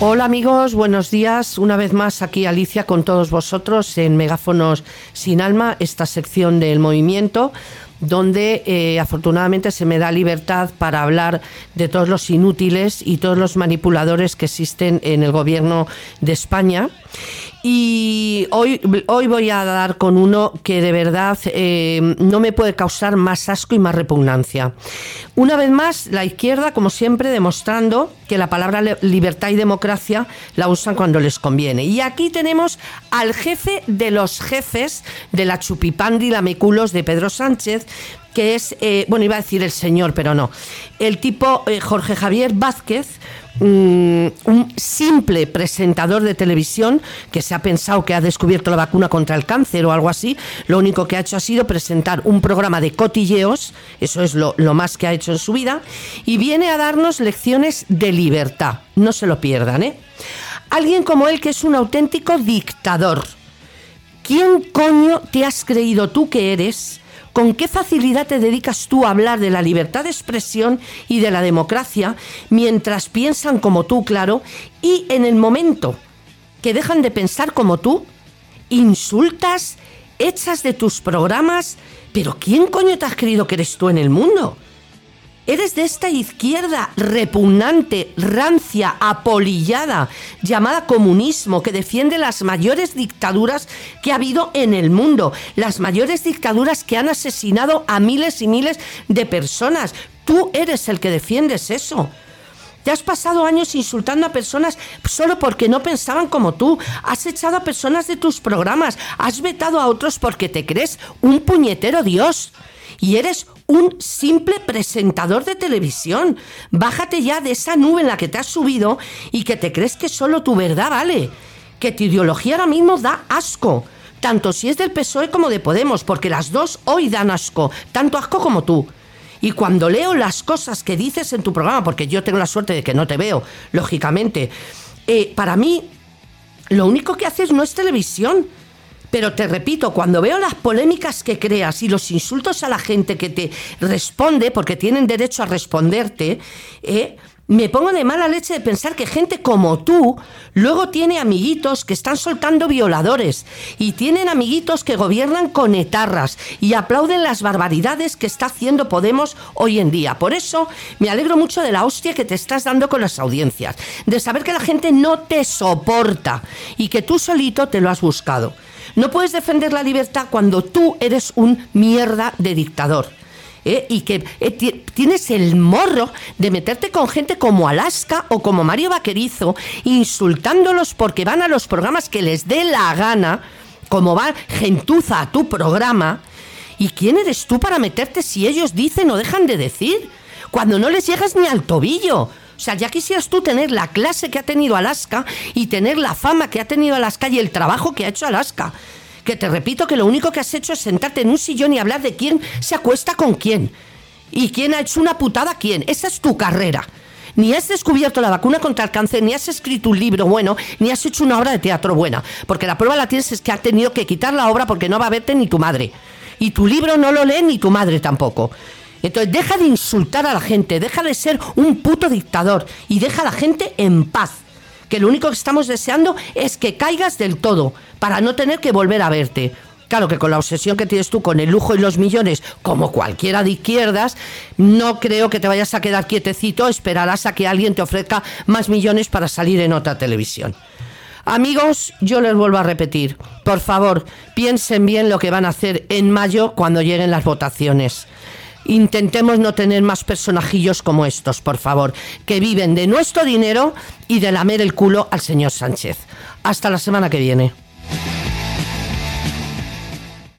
Hola amigos, buenos días. Una vez más aquí Alicia con todos vosotros en Megáfonos sin alma, esta sección del movimiento donde eh, afortunadamente se me da libertad para hablar de todos los inútiles y todos los manipuladores que existen en el gobierno de España. Y hoy, hoy voy a dar con uno que de verdad eh, no me puede causar más asco y más repugnancia. Una vez más, la izquierda, como siempre, demostrando que la palabra libertad y democracia la usan cuando les conviene. Y aquí tenemos al jefe de los jefes de la chupipandi la meculos de Pedro Sánchez, que es, eh, bueno, iba a decir el señor, pero no, el tipo eh, Jorge Javier Vázquez, mm, un simple presentador de televisión que se ha pensado que ha descubierto la vacuna contra el cáncer o algo así, lo único que ha hecho ha sido presentar un programa de cotilleos, eso es lo, lo más que ha hecho en su vida, y viene a darnos lecciones de libertad, no se lo pierdan, ¿eh? Alguien como él que es un auténtico dictador. ¿Quién coño te has creído tú que eres? ¿Con qué facilidad te dedicas tú a hablar de la libertad de expresión y de la democracia mientras piensan como tú, claro, y en el momento que dejan de pensar como tú, insultas, echas de tus programas, pero ¿quién coño te has creído que eres tú en el mundo? Eres de esta izquierda repugnante, rancia, apolillada, llamada comunismo, que defiende las mayores dictaduras que ha habido en el mundo, las mayores dictaduras que han asesinado a miles y miles de personas. Tú eres el que defiendes eso. Te has pasado años insultando a personas solo porque no pensaban como tú. Has echado a personas de tus programas. Has vetado a otros porque te crees un puñetero Dios. Y eres un simple presentador de televisión. Bájate ya de esa nube en la que te has subido y que te crees que solo tu verdad vale. Que tu ideología ahora mismo da asco. Tanto si es del PSOE como de Podemos, porque las dos hoy dan asco. Tanto asco como tú. Y cuando leo las cosas que dices en tu programa, porque yo tengo la suerte de que no te veo, lógicamente, eh, para mí lo único que haces no es televisión pero te repito, cuando veo las polémicas que creas y los insultos a la gente que te responde, porque tienen derecho a responderte, eh, me pongo de mala leche de pensar que gente como tú luego tiene amiguitos que están soltando violadores y tienen amiguitos que gobiernan con etarras y aplauden las barbaridades que está haciendo Podemos hoy en día. Por eso me alegro mucho de la hostia que te estás dando con las audiencias, de saber que la gente no te soporta y que tú solito te lo has buscado. No puedes defender la libertad cuando tú eres un mierda de dictador. ¿eh? Y que eh, tienes el morro de meterte con gente como Alaska o como Mario Vaquerizo, insultándolos porque van a los programas que les dé la gana, como va gentuza a tu programa. ¿Y quién eres tú para meterte si ellos dicen o dejan de decir? Cuando no les llegas ni al tobillo. O sea, ya quisieras tú tener la clase que ha tenido Alaska y tener la fama que ha tenido Alaska y el trabajo que ha hecho Alaska. Que te repito que lo único que has hecho es sentarte en un sillón y hablar de quién se acuesta con quién. Y quién ha hecho una putada a quién. Esa es tu carrera. Ni has descubierto la vacuna contra el cáncer, ni has escrito un libro bueno, ni has hecho una obra de teatro buena. Porque la prueba la tienes es que ha tenido que quitar la obra porque no va a verte ni tu madre. Y tu libro no lo lee ni tu madre tampoco. Entonces, deja de insultar a la gente, deja de ser un puto dictador y deja a la gente en paz. Que lo único que estamos deseando es que caigas del todo para no tener que volver a verte. Claro que con la obsesión que tienes tú con el lujo y los millones, como cualquiera de izquierdas, no creo que te vayas a quedar quietecito, esperarás a que alguien te ofrezca más millones para salir en otra televisión. Amigos, yo les vuelvo a repetir, por favor, piensen bien lo que van a hacer en mayo cuando lleguen las votaciones. Intentemos no tener más personajillos como estos, por favor, que viven de nuestro dinero y de lamer el culo al señor Sánchez. Hasta la semana que viene.